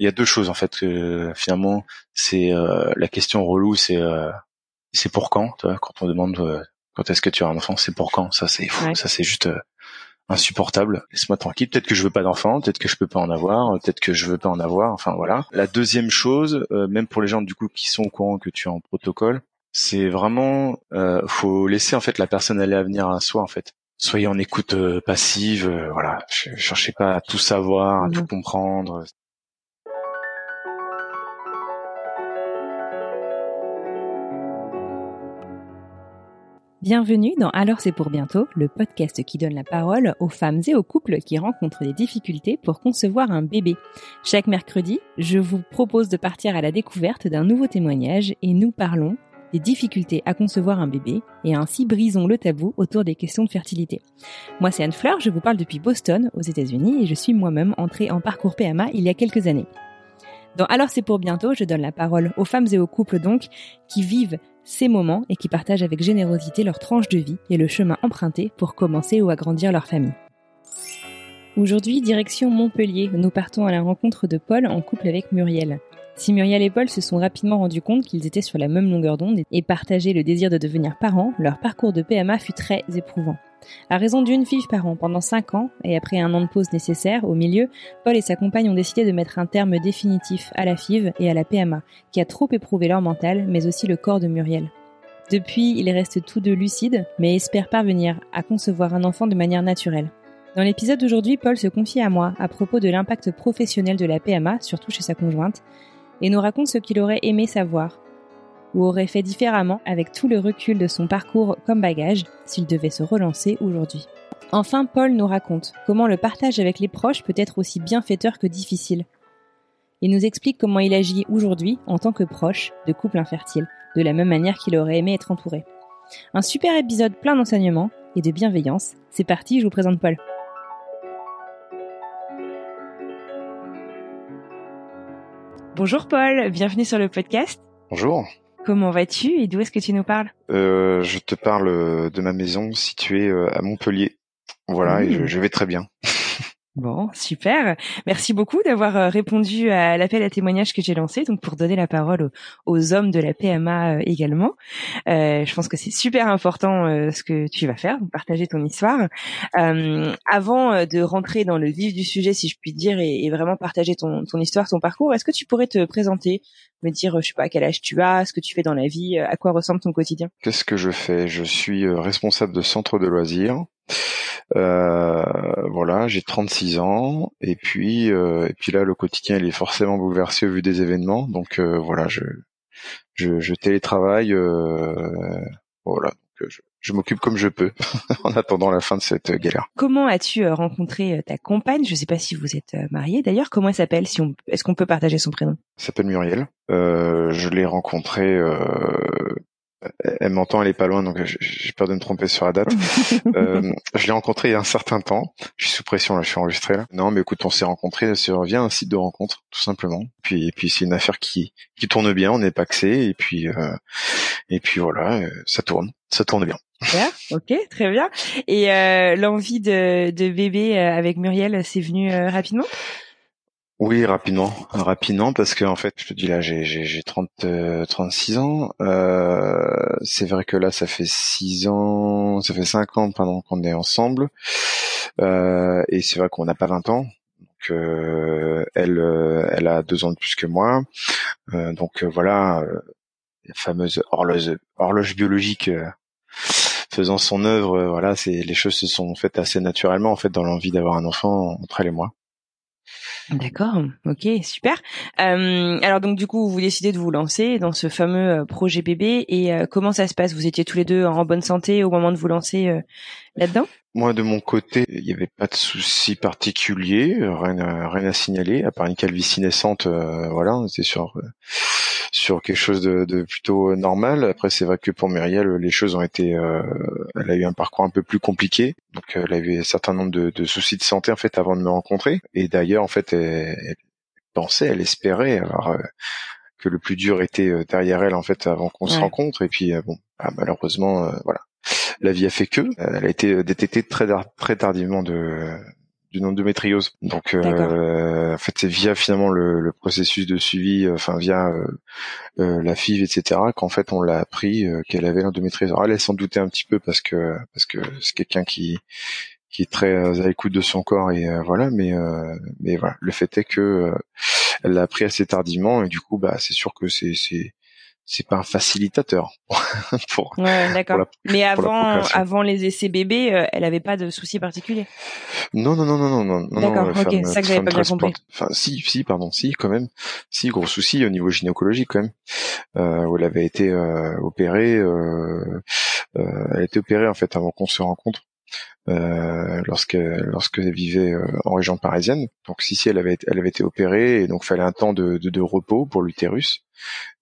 Il y a deux choses en fait que finalement c'est euh, la question relou c'est euh, c'est pour quand tu vois, quand on demande euh, quand est-ce que tu as un enfant c'est pour quand ça c'est fou, Ouais. ça c'est juste euh, insupportable. Laisse-moi tranquille peut-être que je veux pas d'enfant peut-être que je peux pas en avoir peut-être que je veux pas en avoir enfin voilà. La deuxième chose euh, même pour les gens du coup qui sont au courant que tu es en protocole c'est vraiment euh, faut laisser en fait la personne aller à venir à soi en fait. Soyez en écoute euh, passive euh, voilà. Ch- cherchez pas à tout savoir à tout comprendre Bienvenue dans Alors c'est pour bientôt, le podcast qui donne la parole aux femmes et aux couples qui rencontrent des difficultés pour concevoir un bébé. Chaque mercredi, je vous propose de partir à la découverte d'un nouveau témoignage et nous parlons des difficultés à concevoir un bébé et ainsi brisons le tabou autour des questions de fertilité. Moi c'est Anne Fleur, je vous parle depuis Boston aux États-Unis et je suis moi-même entrée en parcours PMA il y a quelques années. Dans Alors c'est pour bientôt, je donne la parole aux femmes et aux couples donc qui vivent ces moments et qui partagent avec générosité leur tranche de vie et le chemin emprunté pour commencer ou agrandir leur famille. Aujourd'hui, direction Montpellier, nous partons à la rencontre de Paul en couple avec Muriel. Si Muriel et Paul se sont rapidement rendus compte qu'ils étaient sur la même longueur d'onde et partageaient le désir de devenir parents, leur parcours de PMA fut très éprouvant. À raison d'une fille par an pendant 5 ans, et après un an de pause nécessaire au milieu, Paul et sa compagne ont décidé de mettre un terme définitif à la FIV et à la PMA, qui a trop éprouvé leur mental, mais aussi le corps de Muriel. Depuis, ils restent tous deux lucides, mais espèrent parvenir à concevoir un enfant de manière naturelle. Dans l'épisode d'aujourd'hui, Paul se confie à moi à propos de l'impact professionnel de la PMA, surtout chez sa conjointe, et nous raconte ce qu'il aurait aimé savoir, ou aurait fait différemment avec tout le recul de son parcours comme bagage s'il devait se relancer aujourd'hui. Enfin, Paul nous raconte comment le partage avec les proches peut être aussi bienfaiteur que difficile. Il nous explique comment il agit aujourd'hui en tant que proche de couple infertile, de la même manière qu'il aurait aimé être entouré. Un super épisode plein d'enseignements et de bienveillance. C'est parti, je vous présente Paul. Bonjour Paul, bienvenue sur le podcast. bonjour Comment vas-tu et d'où est-ce que tu nous parles Euh, je te parle euh, de ma maison située euh, à Montpellier. Voilà, et Mmh. je, je vais très bien. Bon, super. Merci beaucoup d'avoir euh, répondu à l'appel à témoignage que j'ai lancé, donc pour donner la parole aux, hommes de la PMA euh, également. Euh, je pense que c'est super important euh, ce que tu vas faire, partager ton histoire. Euh, avant euh, de rentrer dans le vif du sujet, si je puis dire, et, vraiment partager ton, ton histoire, ton parcours, est-ce que tu pourrais te présenter, me dire, je sais pas, quel âge tu as, ce que tu fais dans la vie, à quoi ressemble ton quotidien? Qu'est-ce que je fais? Je suis responsable de centre de loisirs. Euh, voilà, j'ai 36 ans et puis euh, et puis là le quotidien il est forcément bouleversé au vu des événements. Donc euh, voilà, je je, je télétravaille. euh, voilà, donc, euh, je, je m'occupe comme je peux en attendant la fin de cette galère. Comment as-tu rencontré ta compagne? Je sais pas si vous êtes mariés d'ailleurs. Comment elle s'appelle Si on, est-ce qu'on peut partager son prénom? Elle s'appelle Muriel. Euh, je l'ai rencontrée. Elle m'entend, elle est pas loin, donc j'ai- peur de me tromper sur la date. Euh, je l'ai rencontrée il y a un certain temps. Je suis sous pression là, je suis enregistré là. Non, mais écoute, on s'est rencontrés sur via un site de rencontre, tout simplement. Puis et puis c'est une affaire qui qui tourne bien, on est paxé et puis euh, et puis voilà, euh, ça tourne, ça tourne bien. Super, ok, très bien. Et euh, l'envie de, de bébé euh, avec Muriel, c'est venu euh, rapidement? Oui, rapidement, rapidement, parce que en fait, je te dis là, j'ai j'ai j'ai 30 euh, 36 ans. Euh, c'est vrai que là, ça fait 6 ans, ça fait 5 ans pendant qu'on est ensemble, Euh, et c'est vrai qu'on n'a pas 20 ans. Donc, euh, elle, euh, elle a deux ans de plus que moi. Donc voilà, la fameuse horloge, horloge biologique faisant son œuvre. voilà, c'est les choses se sont faites assez naturellement en fait dans l'envie d'avoir un enfant entre elle et moi. D'accord, ok, super. Euh, alors donc du coup, vous décidez de vous lancer dans ce fameux euh, projet bébé et euh, comment ça se passe? Vous étiez tous les deux en bonne santé au moment de vous lancer là-dedans? Moi, de mon côté, il n'y avait pas de soucis particuliers, rien à, rien à signaler, à part une calvitie naissante. voilà, on était sur sur quelque chose de, de plutôt normal. Après, c'est vrai que pour Myriel, les choses ont été, elle a eu un parcours un peu plus compliqué, donc elle avait un certain nombre de, de soucis de santé en fait avant de me rencontrer. Et d'ailleurs, en fait, elle, pensait, elle espérait alors euh, que le plus dur était euh, derrière elle en fait avant qu'on se rencontre. Et puis euh, bon, bah, malheureusement, voilà, la vie a fait que. Elle a été détectée très très tardivement de d'une endométriose. Donc euh, en fait c'est via finalement le, le, processus de suivi, enfin via euh, la FIV, etc. qu'en fait on l'a appris qu'elle avait l'endométriose. Alors elle s'en doutait un petit peu parce que parce que c'est quelqu'un qui qui est très euh, à l'écoute de son corps et euh, voilà mais euh, mais voilà le fait est que elle l'a appris assez tardivement et du coup bah c'est sûr que c'est c'est c'est pas un facilitateur pour, ouais, d'accord. Mais avant, avant les essais bébés, elle avait pas de soucis particuliers. Non, non, non, non, non, non. D'accord, ok, c'est ça que j'avais pas bien compris. Enfin, si, si, pardon, si, quand même, si, gros souci au niveau gynécologique quand même, euh, où elle avait été euh, opérée, euh, elle a été opérée en fait avant qu'on se rencontre euh, lorsque lorsqu'elle vivait euh, en région parisienne. Donc si si elle avait elle avait été opérée et donc fallait un temps de, repos pour l'utérus.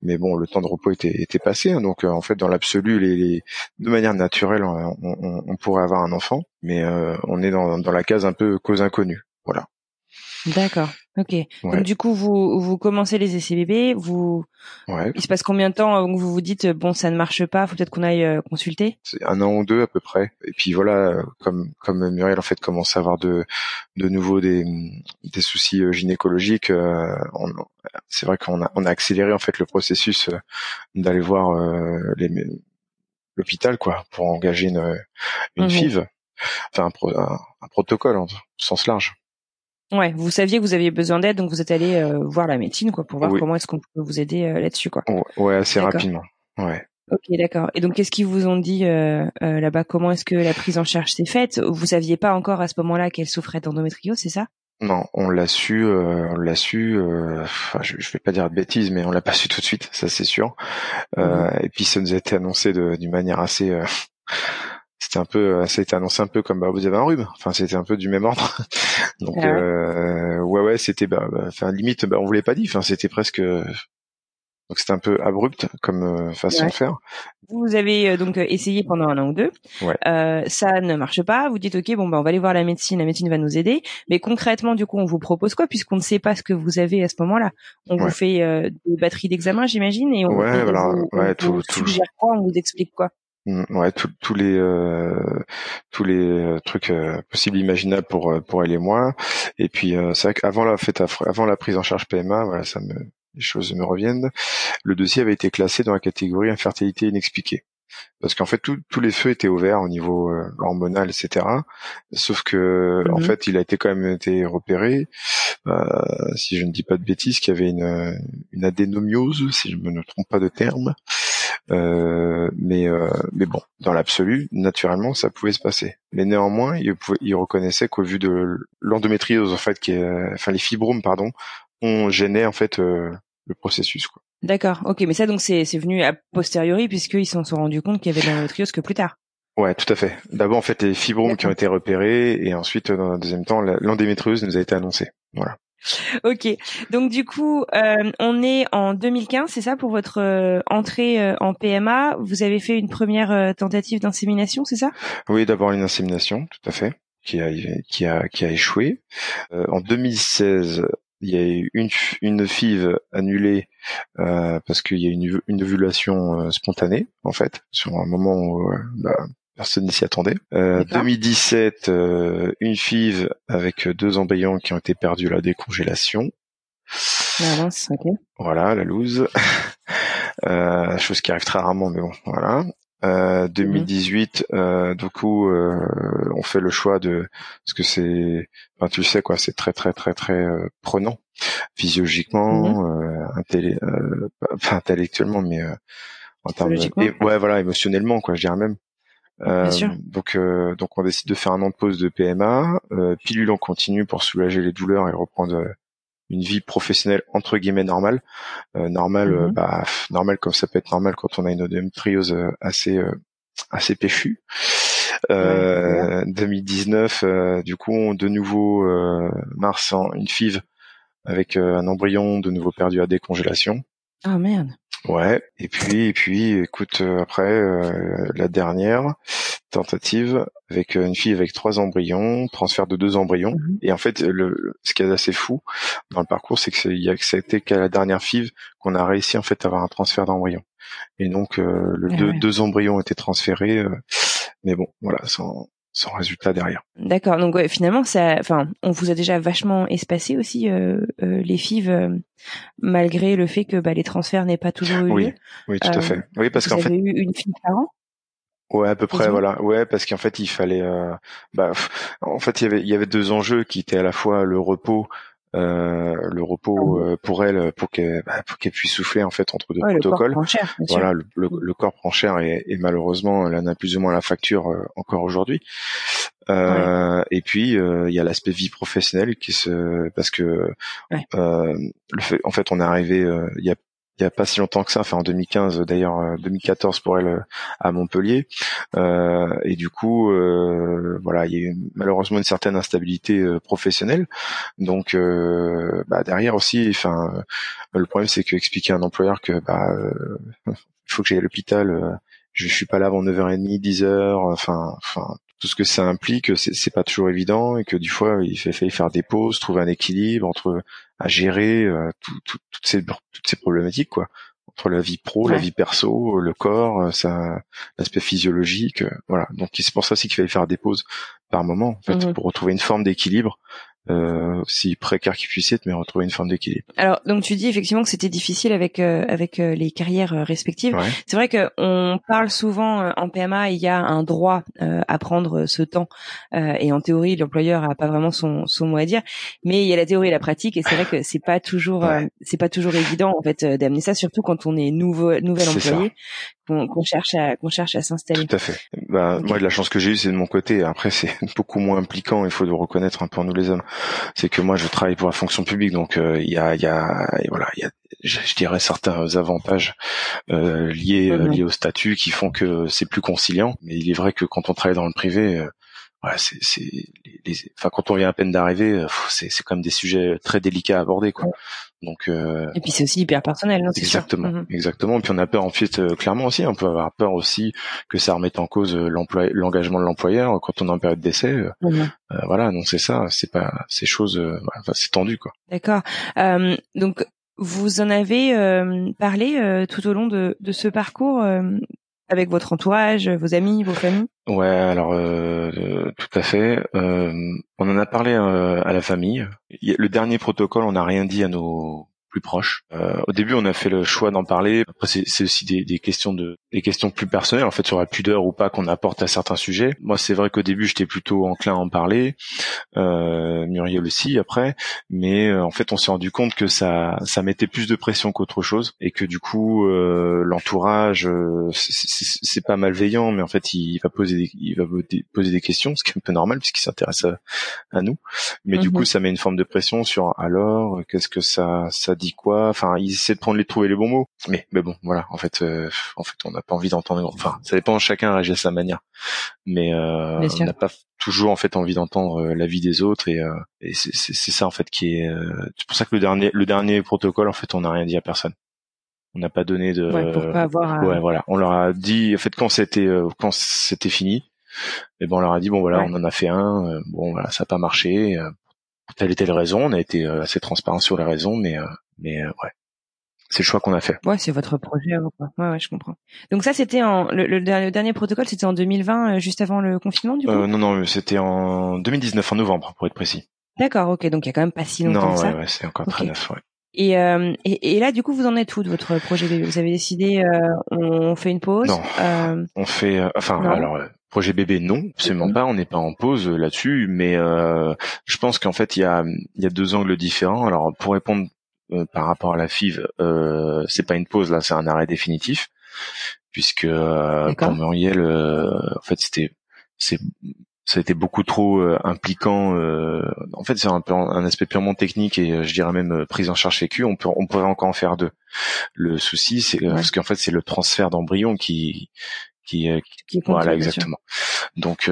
Mais bon, le temps de repos était, passé, hein. donc euh, en fait dans l'absolu, de manière naturelle, on, pourrait avoir un enfant, mais euh, on est dans, dans la case un peu cause inconnue. Voilà. D'accord. Ok. Donc du coup, vous vous commencez les essais bébés. Vous. Il se passe combien de temps avant que vous vous dites bon, ça ne marche pas, faut peut-être qu'on aille euh, consulter? C'est un an ou deux à peu près. Et puis voilà, comme comme Muriel en fait commence à avoir de de nouveau des des soucis euh, gynécologiques, euh, c'est vrai qu'on a on a accéléré en fait le processus d'aller voir les l'hôpital quoi pour engager une une mmh FIV, enfin un, un protocole en sens large. Ouais, vous saviez que vous aviez besoin d'aide, donc vous êtes allé euh, voir la médecine, quoi, pour voir comment est-ce qu'on peut vous aider euh, là-dessus, quoi. Ouais, assez rapidement. Ouais. Ok, d'accord. Et donc, qu'est-ce qu'ils vous ont dit euh, là-bas? Comment est-ce que la prise en charge s'est faite? Vous saviez pas encore à ce moment-là qu'elle souffrait d'endométriose, c'est ça? Non, on l'a su, on l'a su. je, je vais pas dire de bêtises, mais on l'a pas su tout de suite, ça c'est sûr. Mmh et puis ça nous a été annoncé d'une manière assez c'était un peu, ça a été annoncé un peu comme bah vous avez un rhume. Enfin, c'était un peu du même ordre. Donc ah euh, ouais ouais, c'était bah, bah, limite, bah, on voulait pas dit. Enfin, c'était presque. Donc c'était un peu abrupt comme euh, façon de faire. Vous avez euh, donc essayé pendant un an ou deux. Ouais. Euh, ça ne marche pas. Vous dites ok bon bah on va aller voir la médecine. La médecine va nous aider. Mais concrètement du coup on vous propose quoi puisqu'on ne sait pas ce que vous avez à ce moment-là? On vous fait euh, des batteries d'examen j'imagine et on, ouais, voilà. vous, ouais, tout, suggère quoi On vous explique quoi? Ouais, tous les euh, tous les euh, trucs euh, possibles imaginables pour pour elle et moi. Et puis c'est vrai qu'avant la fête avant la prise en charge PMA, voilà, ça me les choses me reviennent. Le dossier avait été classé dans la catégorie infertilité inexpliquée parce qu'en fait tous les feux étaient ouverts au niveau hormonal etc sauf que en mm-hmm. fait il a été quand même été repéré si je ne dis pas de bêtises qu'il y avait une une adénomiose si je me ne trompe pas de terme euh, mais euh, mais bon, dans l'absolu, naturellement, ça pouvait se passer. Mais néanmoins, il, il reconnaissait qu'au vu de l'endométriose, en fait, qui est, enfin les fibromes, pardon, on gênait en fait euh, le processus. Quoi. D'accord. Ok, mais ça donc c'est c'est venu a posteriori puisqu'ils s'en sont rendus compte qu'il y avait de l'endométriose que plus tard. Ouais, tout à fait. D'abord, en fait, les fibromes qui ont été repérés, et ensuite, dans un deuxième temps, l'endométriose nous a été annoncée. Voilà. Ok, donc du coup, euh, on est en 2015, c'est ça pour votre euh, entrée euh, en PMA. Vous avez fait une première tentative d'insémination, c'est ça? Oui, d'abord une insémination, tout à fait, qui a qui a qui a échoué. en 2016, il y a eu une une FIV annulée parce qu'il y a une une ovulation spontanée en fait sur un moment où bah, personne n'y s'y attendait. Euh, 2017, euh, une FIV avec deux embryons qui ont été perdus à la décongélation. Ah, voilà, la loose. euh, chose qui arrive très rarement, mais bon, voilà. Euh, 2018, mhm. euh, du coup, euh, on fait le choix de parce que c'est, enfin, tu le sais quoi, c'est très très très très euh, prenant physiologiquement, mm pas intellectuellement, mais en termes de, ouais voilà émotionnellement quoi, je dirais même. Euh, donc, euh, donc on décide de faire un an de pause de PMA, euh, pilule en continu pour soulager les douleurs et reprendre une vie professionnelle entre guillemets normale, euh, normale, Mhm. bah normale comme ça peut être normal quand on a une endométriose euh, assez assez péchue. Euh, 2019, euh, du coup, on- de nouveau euh, mars en une FIV avec euh, un embryon de nouveau perdu à décongélation. Ah merde. Ouais. Et puis, et puis, écoute, euh, après euh, la dernière tentative avec euh, une fille avec trois embryons, transfert de deux embryons. Mhm. Et en fait, le, ce qui est assez fou dans le parcours, c'est que il y a c'était qu'à la dernière FIV qu'on a réussi en fait à avoir un transfert d'embryon. Et donc, euh, le Ah deux, ouais. deux embryons ont été transférés, euh, mais bon, voilà, sans, sans résultat derrière. D'accord. Donc ouais, finalement, ça, enfin, on vous a déjà vachement espacé aussi euh, euh, les FIV, euh, malgré le fait que bah, les transferts n'aient pas toujours eu Oui, lieu. oui, tout Euh, à fait. Oui, parce qu'en fait, avez eu une FIV par an. Ouais, à peu près, voilà. Ouais, parce qu'en fait, il fallait. euh, bah, en fait, il y avait, il y avait deux enjeux qui étaient à la fois le repos, euh, le repos euh, pour elle, pour qu'elle, bah, puisse souffler en fait entre deux Ouais, le corps protocoles. prend cher. Voilà, le, le, le corps prend cher et, et malheureusement, elle en a plus ou moins la facture euh, encore aujourd'hui. Euh, Et puis, euh, il y a l'aspect vie professionnelle qui se, parce que Ouais. euh, le fait, en fait, on est arrivé euh, il y a il y a pas si longtemps que ça, enfin en 2015 d'ailleurs, euh, 2014 pour elle euh, à Montpellier, Euh, et du coup, euh, voilà, il y a eu malheureusement une certaine instabilité euh, professionnelle. Donc, euh, bah, derrière aussi, enfin, euh, le problème c'est que expliquer à un employeur que bah, euh, il faut que j'aille à l'hôpital, euh, je suis pas là avant 9h30, 10h, enfin, enfin tout ce que ça implique, c'est pas toujours évident et que du fois il fait faire des pauses, trouver un équilibre entre à gérer euh, tout- tout- toutes ces toutes ces problématiques quoi, entre la vie pro, la vie perso, le corps, euh, ça l'aspect physiologique, euh, voilà. Donc c'est pour ça aussi qu'il fallait faire des pauses par moment en fait Mhm. pour retrouver une forme d'équilibre, euh, aussi précaire qu'il puisse être, mais retrouver une forme d'équilibre. Alors, donc tu dis effectivement que c'était difficile avec euh, avec euh, les carrières euh, respectives. Ouais. C'est vrai que on parle souvent euh, en PMA, il y a un droit euh, à prendre ce temps, euh, et en théorie, l'employeur a pas vraiment son son mot à dire. Mais il y a la théorie et la pratique, et c'est vrai que c'est pas toujours euh, c'est pas toujours évident en fait euh, d'amener ça, surtout quand on est nouveau nouvel employé, qu'on qu'on cherche à qu'on cherche à s'installer. Tout à fait. Bah. Moi, de la chance que j'ai eue, c'est de mon côté. Après, c'est beaucoup moins impliquant. Il faut le reconnaître un peu en nous les hommes. C'est que moi, je travaille pour la fonction publique, donc euh, il y a, il y a, voilà, il y a, je, je dirais certains avantages euh, liés euh, liés au statut qui font que c'est plus conciliant. Mais il est vrai que quand on travaille dans le privé, euh, voilà, c'est, c'est, les, les- enfin, quand on vient à peine d'arriver, euh, c'est, c'est quand même des sujets très délicats à aborder, quoi. Donc, euh, Et puis c'est aussi hyper personnel, non sûr. Exactement, Mhm. exactement. Et puis on a peur en fait euh, clairement aussi, on peut avoir peur aussi que ça remette en cause euh, l'emploi, l'engagement de l'employeur quand on est en période d'essai. euh, Mhm. euh, voilà, non c'est ça, c'est pas ces choses, euh, enfin, c'est tendu quoi. D'accord. Euh, donc, vous en avez euh, parlé euh, tout au long de, de ce parcours euh, avec votre entourage, vos amis, vos familles? Ouais, alors euh, euh, tout à fait. Euh, on en a parlé euh, à la famille. Le dernier protocole, on n'a rien dit à nos plus proches. Euh, au début, on a fait le choix d'en parler. Après, c'est aussi des, des questions de des questions plus personnelles, en fait, sur la pudeur ou pas qu'on apporte à certains sujets. Moi, c'est vrai qu'au début, j'étais plutôt enclin à en parler. Euh, Muriel aussi, après. Mais euh, en fait, on s'est rendu compte que ça ça mettait plus de pression qu'autre chose et que du coup, euh, l'entourage, euh, c'est- pas malveillant, mais en fait, il va poser des, il va poser des questions, ce qui est un peu normal puisqu'il s'intéresse à, à nous. Mais du Mhm. coup, ça met une forme de pression sur alors, qu'est-ce que ça ça dit quoi Enfin, il essaie de prendre les trouver les bons mots. Mais mais bon, voilà. En fait, euh, en fait, on n'a pas envie d'entendre. Enfin, ça dépend. Chacun réagit à sa manière. Mais euh, on n'a pas toujours en fait envie d'entendre euh, l'avis des autres et, euh, et c'est ça en fait qui est. euh, c'est pour ça que le dernier le dernier protocole en fait, on n'a rien dit à personne. On n'a pas donné de. ouais, Pour pas avoir... Ouais, voilà. On leur a dit, en fait, quand c'était euh, quand c'était fini, et ben on leur a dit bon voilà, Ouais. on en a fait un, bon voilà, ça n'a pas marché, euh, telle et telle raison. On a été euh, assez transparent sur les raisons, mais euh, mais euh, ouais, c'est le choix qu'on a fait. Ouais, c'est votre projet. quoi. Ouais, ouais, je comprends. Donc ça, c'était en le, le dernier- le dernier protocole, c'était en 2020, euh, juste avant le confinement, du coup? Euh, non non, c'était en 2019 en novembre pour être précis. D'accord, ok. Donc il y a quand même pas si longtemps Non que ça. ouais, ouais, c'est encore très neuf. Ouais. Et, euh, et, et là, du coup, vous en êtes où de votre projet? Bébé Vous avez décidé, euh, on fait une pause Non. Euh, On fait, euh, enfin, Non. alors, euh, projet bébé, non, absolument pas. On n'est pas en pause là-dessus, mais euh, je pense qu'en fait, il y a, il y a deux angles différents. Alors, pour répondre par rapport à la FIV, euh, c'est pas une pause là, c'est un arrêt définitif, puisque euh, pour Muriel, euh, en fait, c'était, c'est ça a été beaucoup trop euh, impliquant. Euh, en fait, c'est un, un, aspect purement technique et je dirais même prise en charge sécu. On peut, on pourrait encore en faire deux. Le souci, c'est parce qu'en fait, c'est le transfert d'embryon qui qui, qui, voilà exactement. Donc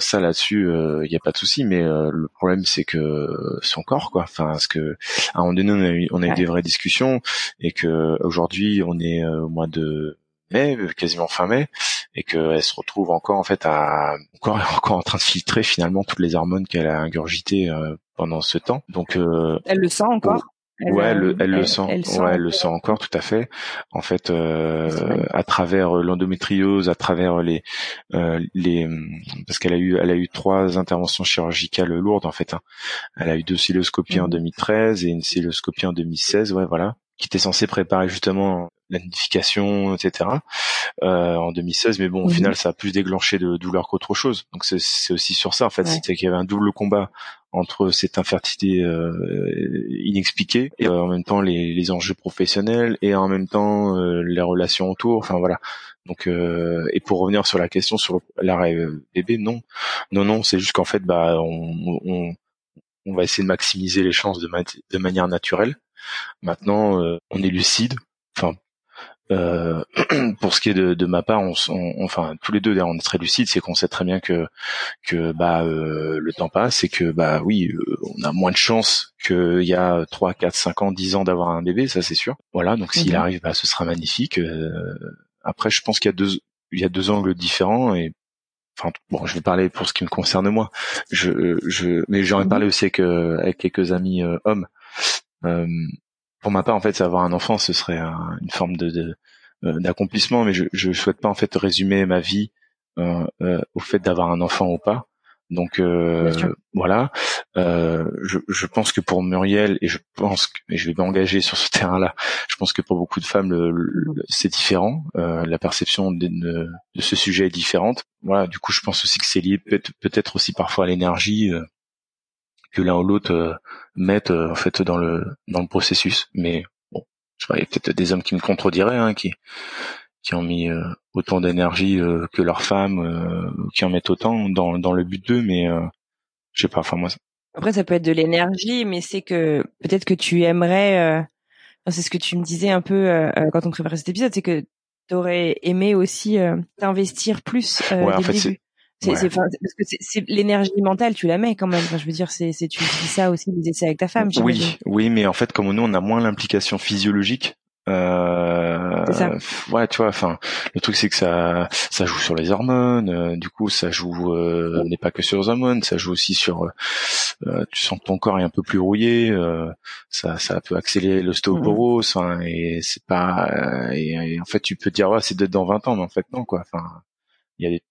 ça là-dessus, il n'y a pas de souci, mais le problème c'est que son corps, quoi. Enfin, parce que à un moment donné, on a eu, on a eu des vraies discussions et que aujourd'hui, on est au mois de mai, quasiment fin mai, et qu'elle se retrouve encore en fait à encore encore en train de filtrer finalement toutes les hormones qu'elle a ingurgitées euh, pendant ce temps. Donc euh, elle le sent encore? Ouais, elle, le sent. ouais, elle le sent encore tout à fait. En fait, euh, à travers l'endométriose, à travers les les parce qu'elle a eu elle a eu trois interventions chirurgicales lourdes en fait. Hein. Elle a eu deux cystoscopies en 2013 mmh. et une cystoscopie en 2016. Ouais, voilà qui était censé préparer justement la nidification, etc. Euh, en 2016, mais bon, au mhm. final, ça a plus déclenché de douleur qu'autre chose. Donc c'est aussi sur ça, en fait, c'était qu'il y avait un double combat entre cette infertilité euh, inexpliquée et euh, en même temps les, les, enjeux professionnels et en même temps euh, les relations autour. Enfin voilà. Donc euh, et pour revenir sur la question sur l'arrêt bébé, non, non, non, c'est juste qu'en fait, bah, on, on, on, va essayer de maximiser les chances de, de manière naturelle. Maintenant, on est lucide. Enfin, euh, pour ce qui est de, de ma part, on, enfin tous les deux d'ailleurs on est très lucides, c'est qu'on sait très bien que que bah euh, le temps passe et que bah oui euh, on a moins de chances qu'il y a 3, 4, 5 ans, 10 ans d'avoir un bébé, ça c'est sûr. Voilà donc s'il mhm. arrive, bah ce sera magnifique. après je pense qu'il y a deux il y a deux angles différents et enfin bon je vais parler pour ce qui me concerne moi. Je je mais j'en ai mhm. parlé aussi avec avec quelques amis hommes pour ma part, en fait, avoir un enfant, ce serait une forme de, euh, d'accomplissement, mais je, je souhaite pas en fait résumer ma vie euh, euh, au fait d'avoir un enfant ou pas. Donc voilà, je, je, pense que pour Muriel et je pense que et je vais m'engager sur ce terrain-là. Je pense que pour beaucoup de femmes, c'est différent. la perception de, de, ce sujet est différente. Voilà, du coup, je pense aussi que c'est lié peut-être aussi parfois à l'énergie que l'un ou l'autre euh, mettent euh, en fait dans le dans le processus. Mais bon, je sais pas, il y a peut-être des hommes qui me contrediraient, hein, qui qui ont mis euh, autant d'énergie que leurs femmes, qui en mettent autant dans dans le but d'eux, mais je sais pas. Enfin moi. Après, ça peut être de l'énergie, mais c'est que peut-être que tu aimerais. c'est ce que tu me disais un peu quand on préparait cet épisode, c'est que tu aurais aimé aussi t'investir plus ouais, en fait, c'est parce que c'est l'énergie mentale, tu la mets quand même. Enfin, je veux dire, c'est tu dis ça aussi des essais avec ta femme. Oui, oui, mais en fait, comme nous, on a moins l'implication physiologique. Euh, ça. ouais, tu vois. Enfin, le truc c'est que ça, ça joue sur les hormones. Euh, du coup, ça joue euh, n'est pas que sur les hormones, ça joue aussi sur. Euh, tu sens que ton corps est un peu plus rouillé. Euh, ça, ça peut accélérer l'ostéoporose. Mmh. et c'est pas. Et, en fait, tu peux dire ouais, c'est d'être dans 20 ans, mais en fait non, quoi. Enfin, il y a des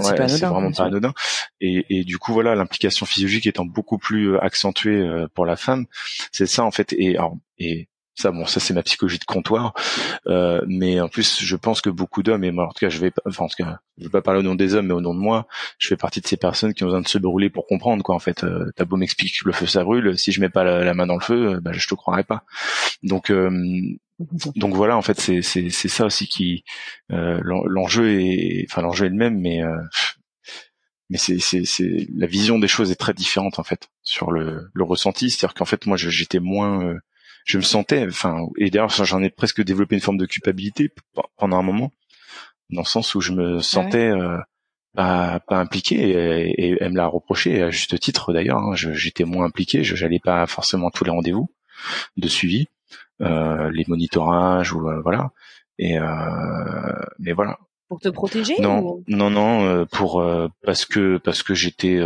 c'est vraiment pas anodin. Et, et, du coup, voilà, l'implication physiologique étant beaucoup plus euh, accentuée euh, pour la femme, c'est ça en fait. Et, alors, et ça, bon, ça c'est ma psychologie de comptoir, euh, mais en plus, je pense que beaucoup d'hommes, et moi, en tout cas, je vais, enfin, en tout cas, je vais pas parler au nom des hommes, mais au nom de moi, je fais partie de ces personnes qui ont besoin de se brûler pour comprendre, quoi. En fait, euh, t'as beau m'expliquer que le feu ça brûle, si je mets pas la, main dans le feu, bah, je te croirais pas. Donc, euh, donc voilà, en fait, c'est c'est c'est ça aussi qui euh, l'enjeu est, enfin l'enjeu est le même, mais euh, mais c'est c'est c'est la vision des choses est très différente en fait sur le le ressenti, c'est-à-dire qu'en fait moi j'étais moins euh, je me sentais, enfin, et d'ailleurs j'en ai presque développé une forme de culpabilité pendant un moment, dans le sens où je me ah sentais euh, pas, pas impliqué et, elle me l'a reproché à juste titre d'ailleurs. Hein, j'étais moins impliqué, je n'allais pas forcément à tous les rendez-vous de suivi, les monitorages ou euh, voilà. Et mais voilà. Pour te protéger Non, non, non, pour parce que parce que j'étais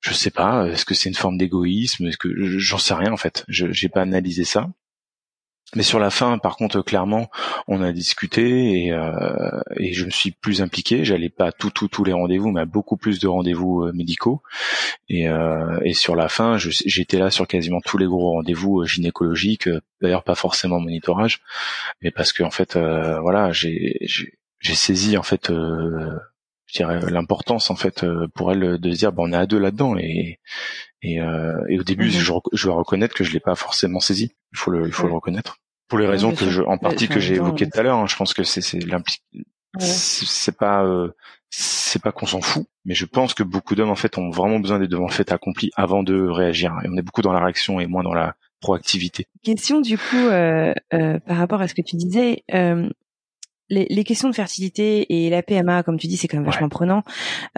je sais pas, est-ce que c'est une forme d'égoïsme, est-ce que j'en sais rien en fait, je j'ai pas analysé ça. Mais sur la fin, par contre, clairement, on a discuté et, euh, et je me suis plus impliqué. J'allais pas tout, tout, tous les rendez-vous, mais à beaucoup plus de rendez-vous euh, médicaux. Et, euh, et sur la fin, j'étais là sur quasiment tous les gros rendez-vous euh, gynécologiques. Euh, d'ailleurs, pas forcément monitorage, mais parce que en fait, voilà, j'ai saisi en fait je dirais l'importance en fait pour elle de se dire bon on est à deux là-dedans et et, euh, et au début mhm. je, je dois reconnaître que je l'ai pas forcément saisi il faut le il faut le reconnaître pour les raisons que je en partie que j'ai évoquées tout à l'heure hein, je pense que c'est c'est c'est pas euh, c'est pas qu'on s'en fout, mais je pense que beaucoup d'hommes en fait ont vraiment besoin des devants faits accomplis avant de réagir. Et on est beaucoup dans la réaction et moins dans la proactivité. Question du coup euh, euh, par rapport à ce que tu disais, euh, les, les, questions de fertilité et la PMA, comme tu dis, c'est quand même vachement prenant.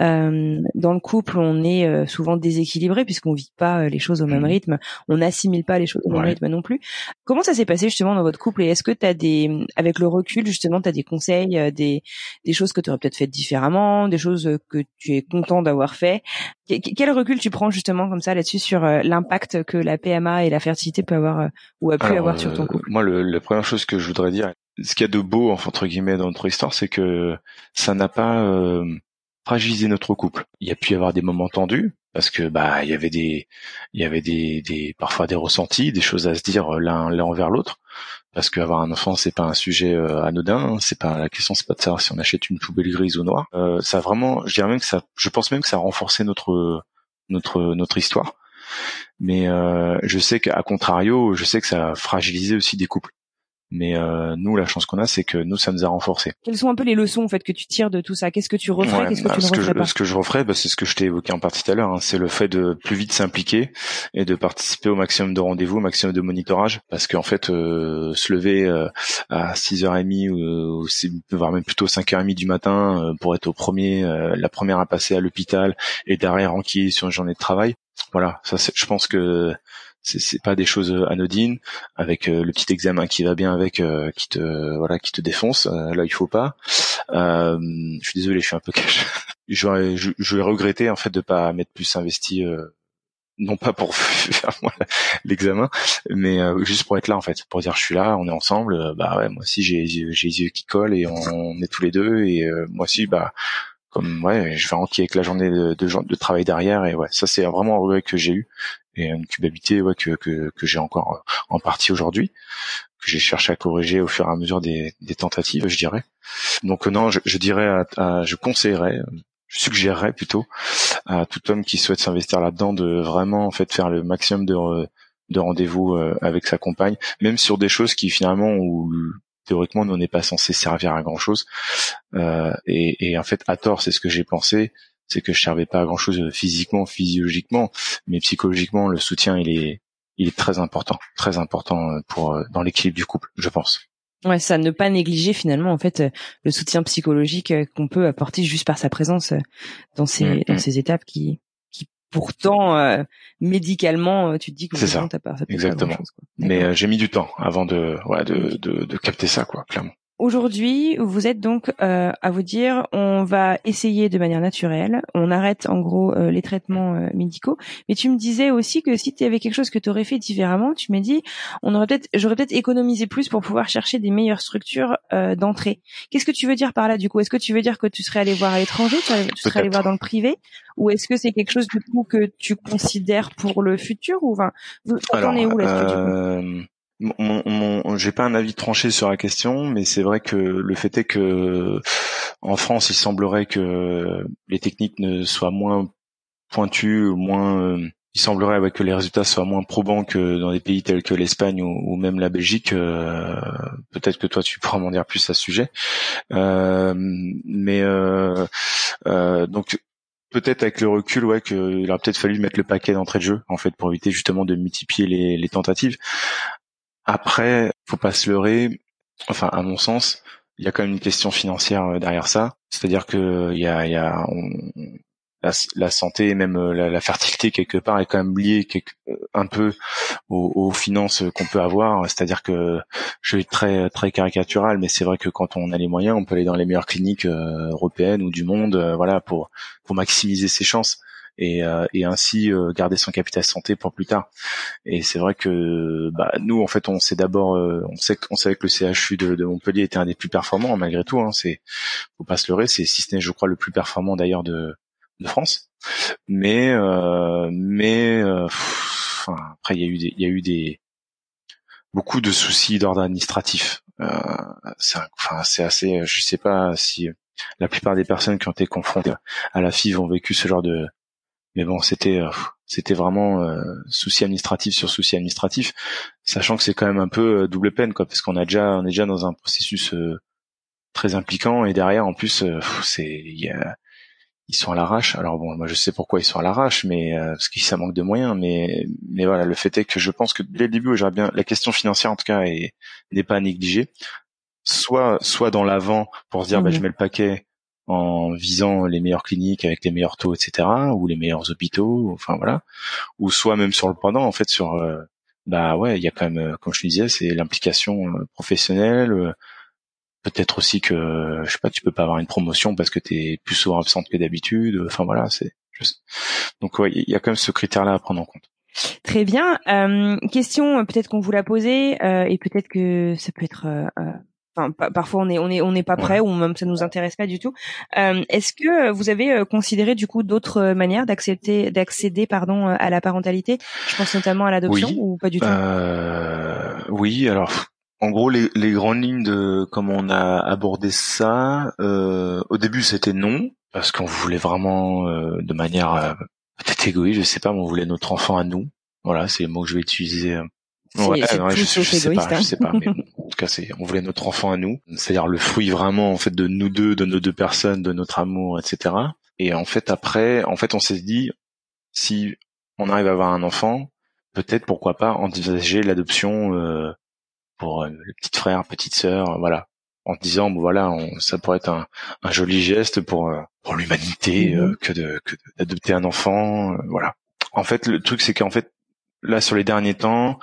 Euh, dans le couple, on est euh, souvent déséquilibré puisqu'on vit pas euh, les choses au même mmh. rythme, on n'assimile pas les choses au même rythme non plus. Comment ça s'est passé justement dans votre couple et est-ce que tu as des, avec le recul justement, tu as des conseils, euh, des, des choses que tu aurais peut-être faites différemment, des choses que tu es content d'avoir fait? Quel recul tu prends justement comme ça là-dessus sur l'impact que la PMA et la fertilité peut avoir ou a pu avoir sur ton couple? Moi, le, la première chose que je voudrais dire, ce qu'il y a de beau entre guillemets dans notre histoire, c'est que ça n'a pas euh, fragilisé notre couple. Il y a pu y avoir des moments tendus parce que bah il y avait des il y avait des, des parfois des ressentis, des choses à se dire l'un l'un envers l'autre parce qu'avoir un enfant c'est pas un sujet euh, anodin, c'est pas la question c'est pas de savoir si on achète une poubelle grise ou noire. Euh, ça vraiment, je dirais même que ça, je pense même que ça a renforcé notre notre notre histoire. Mais euh, je sais qu'à contrario, je sais que ça a fragilisé aussi des couples. Mais euh, nous, la chance qu'on a, c'est que nous, ça nous a renforcés. Quelles sont un peu les leçons en fait que tu tires de tout ça? Qu'est-ce que tu referais Qu'est-ce que tu ne ce que je, pas? Ce que je referais, bah, c'est ce que je t'ai évoqué en partie tout à l'heure. Hein, c'est le fait de plus vite s'impliquer et de participer au maximum de rendez-vous, au maximum de monitorage, parce qu'en fait, euh, se lever euh, à 6h30 ou, ou voire même plutôt 5h30 du matin euh, pour être au premier, euh, la première à passer à l'hôpital et derrière enquiller sur une journée de travail. Voilà, ça, je pense que c'est pas des choses anodines avec euh, le petit examen qui va bien avec euh, qui te voilà qui te défonce euh, là il faut pas. Je suis désolé je suis un peu cash j'aurais j'aurais regretté en fait de pas m'être plus investi non pas pour faire l'examen mais juste pour être là en fait pour dire je suis là on est ensemble bah ouais moi aussi j'ai les yeux qui collent et on, est tous les deux et moi aussi bah comme ouais je vais rentrer avec la journée de, de, de, travail derrière et ouais ça c'est vraiment un regret que j'ai eu et une culpabilité ouais, que, que, que j'ai encore euh, en partie aujourd'hui, que j'ai cherché à corriger au fur et à mesure des, des tentatives, je dirais. Donc euh, non, je, je dirais, à, je conseillerais, je suggérerais plutôt à tout homme qui souhaite s'investir là-dedans de vraiment en fait faire le maximum de, de rendez-vous euh, avec sa compagne, même sur des choses qui finalement où théoriquement nous on n'est pas censé servir à grand chose. Euh, et, et, en fait à tort c'est ce que j'ai pensé, c'est que je servais pas à grand chose physiquement, physiologiquement, mais psychologiquement, le soutien, il est, il est très important, très important euh, pour euh, dans l'équilibre du couple, je pense. Ouais, ça ne pas négliger finalement en fait le soutien psychologique qu'on peut apporter juste par sa présence dans ces mm, dans mm. ces étapes qui pourtant médicalement tu te dis que c'est ça, pas, exactement. Mais j'ai mis du temps avant de ouais de, de de capter ça quoi, clairement. Aujourd'hui, vous êtes donc euh, à vous dire, on va essayer de manière naturelle, on arrête en gros euh, les traitements euh, médicaux. Mais tu me disais aussi que si tu avais quelque chose que tu aurais fait différemment, tu m'as dit, on aurait peut-être, j'aurais peut-être économisé plus pour pouvoir chercher des meilleures structures d'entrée. Qu'est-ce que tu veux dire par là du coup? Est-ce que tu veux dire que tu serais allé voir à l'étranger, tu, serais allé voir dans le privé, ou est-ce que c'est quelque chose du coup que tu considères pour le futur? Ou enfin, t'en es où là j'ai pas un avis tranché sur la question, mais c'est vrai que le fait est que en France, il semblerait que les techniques ne soient moins pointues, moins, euh, il semblerait que les résultats soient moins probants que dans des pays tels que l'Espagne ou, même la Belgique. Euh, peut-être que toi, tu pourras m'en dire plus à ce sujet. Euh, mais donc peut-être avec le recul, ouais, qu'il aurait peut-être fallu mettre le paquet d'entrée de jeu, en fait, pour éviter justement de multiplier les, les tentatives. Après, faut pas se leurrer. Enfin, à mon sens, il y a quand même une question financière euh, derrière ça. C'est-à-dire que il y a, y a la, santé et même euh, la, fertilité quelque part est quand même liée euh, un peu aux, finances qu'on peut avoir. C'est-à-dire que je suis très très caricatural, mais c'est vrai que quand on a les moyens, on peut aller dans les meilleures cliniques européennes ou du monde, voilà, pour maximiser ses chances et, euh, et ainsi euh, garder son capital santé pour plus tard. Et c'est vrai que bah, nous, en fait, on sait d'abord, euh, on sait qu'on savait que le CHU de, de, Montpellier était un des plus performants malgré tout. Hein, c'est, faut pas se leurrer, c'est si ce n'est, je crois, le plus performant d'ailleurs de, de France. Mais, mais, enfin, après, il y a eu des, il y a eu des beaucoup de soucis d'ordre administratif. Euh, c'est, c'est assez, je sais pas si la plupart des personnes qui ont été confrontées à la FIV ont vécu ce genre de, mais bon, c'était euh, c'était vraiment euh, souci administratif sur souci administratif, sachant que c'est quand même un peu euh, double peine quoi, parce qu'on a déjà on est déjà dans un processus très impliquant et derrière en plus c'est ils sont à l'arrache. Alors bon, moi je sais pourquoi ils sont à l'arrache, mais parce que ça manque de moyens. Mais mais voilà, le fait est que je pense que dès le début, j'aurais bien la question financière en tout cas n'est pas à négliger. Soit soit dans l'avant pour se dire bah, je mmh. mets le paquet en visant les meilleures cliniques avec les meilleurs taux, etc., ou les meilleurs hôpitaux, enfin voilà, ou soit même sur le pendant, en fait, sur euh, bah ouais, il y a quand même, euh, comme je te disais, c'est l'implication euh, professionnelle. Peut-être aussi que je sais pas, tu peux pas avoir une promotion parce que tu es plus souvent absente que d'habitude. Enfin voilà, c'est donc ouais, il y a quand même ce critère-là à prendre en compte. Très bien. question peut-être qu'on vous l'a posée et peut-être que ça peut être parfois on est on est on n'est pas prêt ou même ça nous intéresse pas du tout. Euh, est-ce que vous avez euh, considéré du coup d'autres manières d'accéder d'accéder pardon à la parentalité? Je pense notamment à l'adoption ou pas du tout? Euh, Oui, alors en gros les, les grandes lignes de comment on a abordé ça. au début c'était non parce qu'on voulait vraiment de manière peut-être égoïste, je sais pas, mais on voulait notre enfant à nous. Voilà, c'est le mot que je vais utiliser Ouais, je, sais pas, je sais pas, mais en tout cas, c'est, on voulait notre enfant à nous, c'est-à-dire le fruit vraiment en fait de nous deux, de nos deux personnes, de notre amour, etc. Et en fait, après, en fait, on s'est dit, si on arrive à avoir un enfant, peut-être pourquoi pas envisager l'adoption euh, pour euh, le petit frère, petite sœur, voilà, en disant bon voilà, on, ça pourrait être un, un, joli geste pour euh, pour l'humanité mhm. que de que d'adopter un enfant, voilà. En fait, le truc c'est qu'en fait là sur les derniers temps,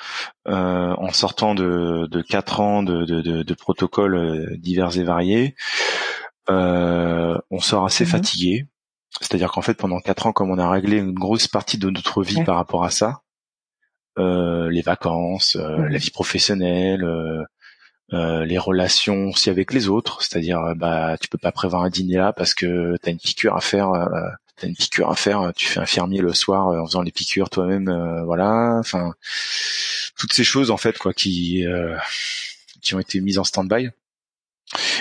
euh, en sortant de, de 4 ans de, de, de, protocoles euh, divers et variés, euh, on sort assez mhm. fatigué. C'est-à-dire qu'en fait, pendant quatre ans, comme on a réglé une grosse partie de notre vie par rapport à ça, les vacances, mhm. la vie professionnelle, les relations aussi avec les autres, c'est-à-dire bah tu peux pas prévoir un dîner là parce que tu as une piqûre à faire t'as une piqûre à faire, tu fais infirmier le soir euh, en faisant les piqûres toi-même, euh, voilà. Enfin, toutes ces choses en fait quoi qui euh, qui ont été mises en stand-by.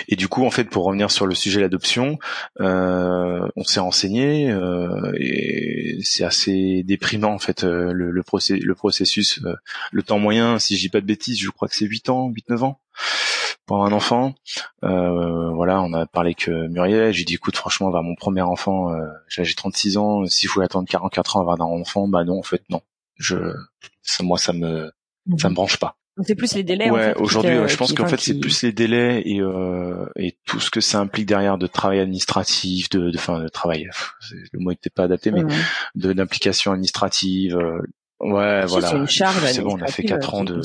Et du coup, en fait, pour revenir sur le sujet de l'adoption, euh, on s'est renseigné euh, et c'est assez déprimant en fait le, le, le processus. le temps moyen, si je dis pas de bêtises, je crois que c'est 8 ans, 8-9 ans pour un enfant. Euh, voilà, on a parlé que Muriel. J'ai dit, écoute, franchement, avoir mon premier enfant, euh, j'ai 36 ans. S'il faut attendre 44 ans avant avoir un enfant, bah non, en fait, non. Je, moi, ça me, ça me branche pas. C'est plus les délais. Ouais, aujourd'hui, je pense qu'en fait, c'est plus les délais et euh, et tout ce que ça implique derrière de travail administratif, de, de, fin, de travail. Le mot n'était pas adapté, mais de d'implication administrative, euh, Ouais, voilà. C'est bon, on a fait quatre ans de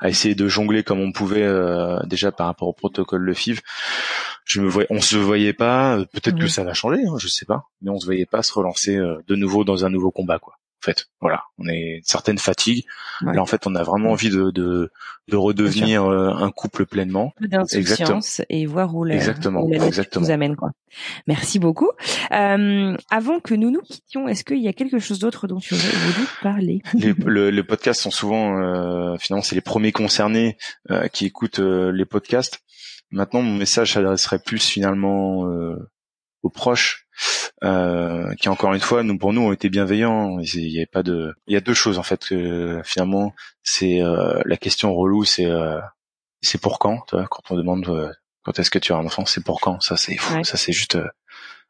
à essayer de jongler comme on pouvait euh, déjà par rapport au protocole le FIV. Je me voyais, on se voyait pas. Euh, peut-être que ça va changer, hein, je sais pas, mais on se voyait pas se relancer euh, de nouveau dans un nouveau combat, quoi fait. Voilà, on est une certaine fatigue. Là, en fait, on a vraiment envie de de, de redevenir euh, un couple pleinement. Exactement. et voir où la, exactement, exactement. nous amène quoi. Merci beaucoup. Euh, avant que nous nous quittions, est-ce qu'il y a quelque chose d'autre dont tu aurais voulu parler? Les, le, podcasts sont souvent, euh, finalement, c'est les premiers concernés euh, qui écoutent les podcasts. Maintenant, mon message s'adresserait plus finalement aux proches euh, qui encore une fois nous pour nous ont été bienveillants. Il y avait pas de il y a deux choses en fait que finalement c'est euh, la question relou c'est euh, c'est pour quand tu vois, quand on demande euh, quand est-ce que tu as un enfant c'est pour quand? Ça c'est ça c'est juste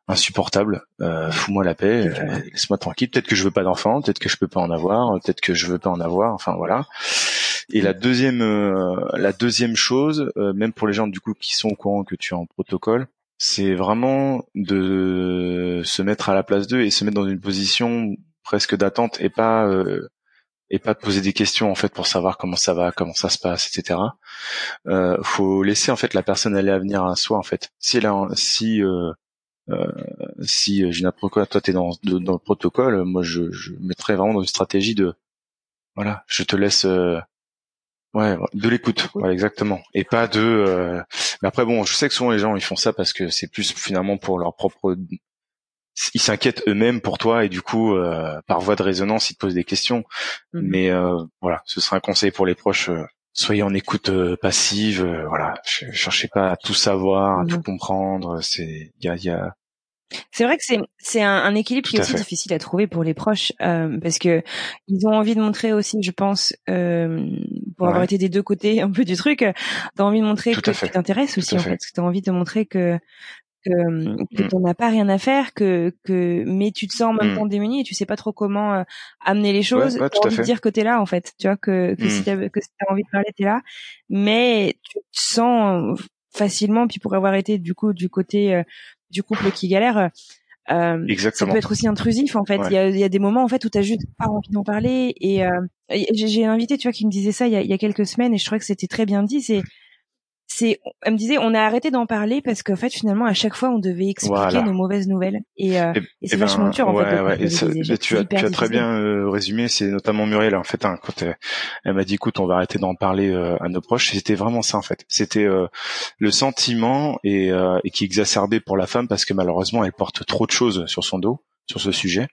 insupportable. Fous-moi la paix laisse-moi tranquille. Peut-être que je veux pas d'enfant peut-être que je peux pas en avoir peut-être que je veux pas en avoir enfin voilà. Et la deuxième la deuxième chose même pour les gens du coup qui sont au courant que tu es en protocole c'est vraiment de se mettre à la place d'eux et se mettre dans une position presque d'attente et pas euh, et pas de poser des questions en fait pour savoir comment ça va, comment ça se passe, etc. Euh, faut laisser en fait la personne aller à venir à soi en fait. Si là, si euh, euh, si Gina Proco, toi t'es dans, dans le protocole, moi je, je mettrais vraiment dans une stratégie de voilà, je te laisse euh, Ouais, de l'écoute, voilà, exactement, et pas de. Euh... Mais après, bon, je sais que souvent les gens ils font ça parce que c'est plus finalement pour leur propre. Ils s'inquiètent eux-mêmes pour toi et du coup, euh, par voie de résonance, ils te posent des questions. Mhm. Mais euh, voilà, ce serait un conseil pour les proches. Euh, soyez en écoute euh, passive. voilà, cherchez pas à tout savoir, à tout comprendre. C'est, il y a, y a C'est vrai que c'est c'est un, un, équilibre qui est aussi difficile à trouver pour les proches euh, parce que ils ont envie de montrer aussi, je pense, euh, pour avoir été des deux côtés un peu du truc, t'as envie de montrer que tu t'intéresses aussi en fait, t'as envie de montrer que que, que mmh. t'en as pas rien à faire, que que mais tu te sens en même mmh. temps démuni et tu sais pas trop comment euh, amener les choses. Ouais, t'as envie de dire que t'es là en fait, tu vois que que si mmh. t'as que si t'as envie de parler t'es là, mais tu te sens facilement puis pour avoir été du coup du côté euh, du couple qui galère. Euh, ça peut être aussi intrusif en fait. Il, y a, il, y a, des moments en fait où t'as juste pas envie d'en parler. Et euh, j'ai un invité, tu vois, qui me disait ça il y a, il y a quelques semaines et je trouvais que c'était très bien dit. C'est c'est, elle me disait, on a arrêté d'en parler parce qu'en fait, finalement, à chaque fois, on devait expliquer nos mauvaises nouvelles. Et, euh, et, c'est vachement dur, en fait. Ouais, et tu as, tu as très bien euh, résumé. C'est notamment Muriel, en fait, hein, quand elle, m'a dit, écoute, on va arrêter d'en parler euh, à nos proches. C'était vraiment ça, en fait. C'était euh, le sentiment et, et qui exacerbait pour la femme parce que malheureusement, elle porte trop de choses sur son dos, sur ce sujet.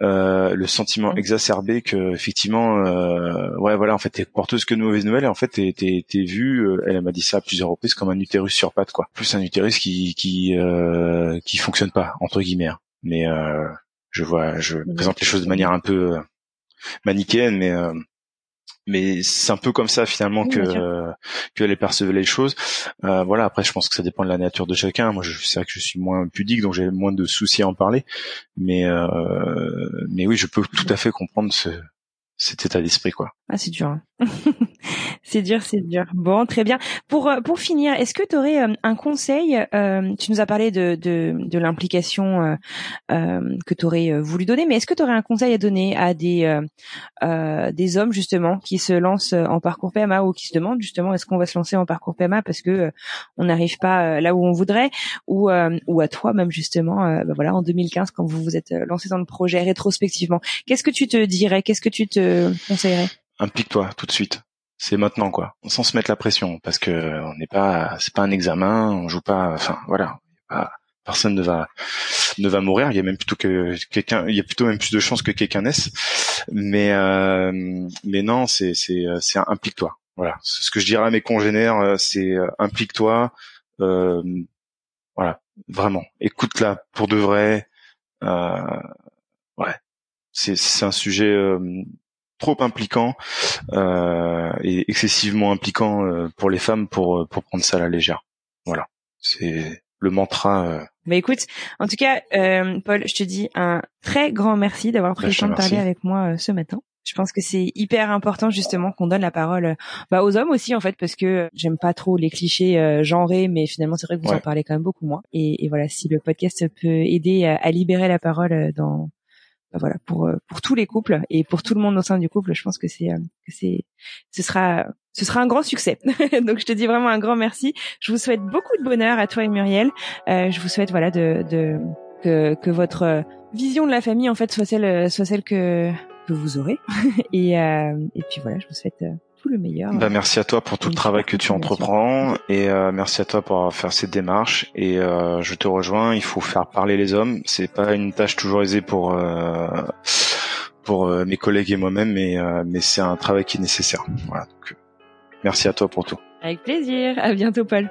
Euh, le sentiment mmh. exacerbé que effectivement euh, ouais voilà en fait t'es porteuse que de mauvaises nouvelles et en fait t'es t'es, t'es vu euh, elle m'a dit ça à plusieurs reprises comme un utérus sur pattes quoi plus un utérus qui qui euh, qui fonctionne pas entre guillemets hein. mais euh, je vois je mmh. présente les choses de manière un peu manichéenne mais mais c'est un peu comme ça finalement que que les percevait les choses. Euh, voilà. Après, je pense que ça dépend de la nature de chacun. Moi, je c'est vrai que je suis moins pudique, donc j'ai moins de soucis à en parler. Mais euh, mais oui, je peux tout à fait comprendre ce, cet état d'esprit, quoi. Ah, c'est dur. Hein. c'est dur, c'est dur. Bon, très bien. Pour euh, pour finir, est-ce que tu aurais euh, un conseil euh, Tu nous as parlé de de, de l'implication que tu aurais voulu donner, mais est-ce que tu aurais un conseil à donner à des des hommes justement qui se lancent en parcours PMA ou qui se demandent justement est-ce qu'on va se lancer en parcours PMA parce que on n'arrive pas là où on voudrait? Ou ou à toi même justement bah voilà en 2015 quand vous vous êtes lancé dans le projet rétrospectivement, qu'est-ce que tu te dirais? Qu'est-ce que tu te conseillerais? Implique-toi tout de suite c'est maintenant quoi, sans se mettre la pression parce que on n'est pas, c'est pas un examen, on joue pas, enfin voilà, personne ne va ne va mourir. Il y a même plutôt que quelqu'un, il y a plutôt même plus de chances que quelqu'un naisse. Mais euh, mais non, c'est c'est c'est implique-toi. Voilà, ce que je dirais à mes congénères, euh, c'est euh, implique-toi. Euh, voilà, vraiment, écoute-la pour de vrai. Euh, ouais, c'est c'est un sujet trop impliquant euh, et excessivement impliquant euh, pour les femmes pour euh, pour prendre ça à la légère. Voilà, c'est le mantra. Euh... Bah écoute, en tout cas, euh, Paul, je te dis un très grand merci d'avoir pris bah, le temps de parler avec moi ce matin. Je pense que c'est hyper important justement qu'on donne la parole bah, aux hommes aussi en fait parce que j'aime pas trop les clichés genrés mais finalement c'est vrai que vous en parlez quand même beaucoup moins et, et, voilà si le podcast peut aider à, à libérer la parole dans voilà pour euh, pour tous les couples et pour tout le monde au sein du couple je pense que c'est euh, que c'est ce sera ce sera un grand succès. Donc je te dis vraiment un grand merci. Je vous souhaite beaucoup de bonheur à toi et Muriel. Euh, je vous souhaite voilà de, de que que votre vision de la famille en fait soit celle soit celle que que vous aurez. Et euh, et puis voilà je vous souhaite tout le meilleur. Bah, merci à toi pour tout le travail que tu entreprends et euh, merci à toi pour faire cette démarche et euh, je te rejoins. Il faut faire parler les hommes. C'est pas une tâche toujours aisée pour euh, pour mes collègues et moi-même, mais mais c'est un travail qui est nécessaire. Voilà. Donc, merci à toi pour tout. Avec plaisir. À bientôt, Paul.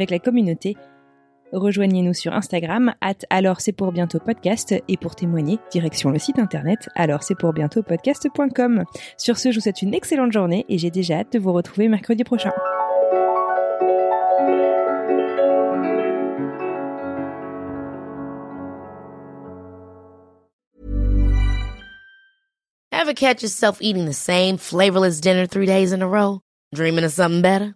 la communauté, rejoignez-nous sur Instagram, at alors c'est pour bientôt podcast, et pour témoigner, direction le site internet, alors c'est pour bientôt podcast.com. Sur ce, je vous souhaite une excellente journée et j'ai déjà hâte de vous retrouver mercredi prochain. Catch yourself eating the same flavorless dinner three days in a row? Dreaming of something better?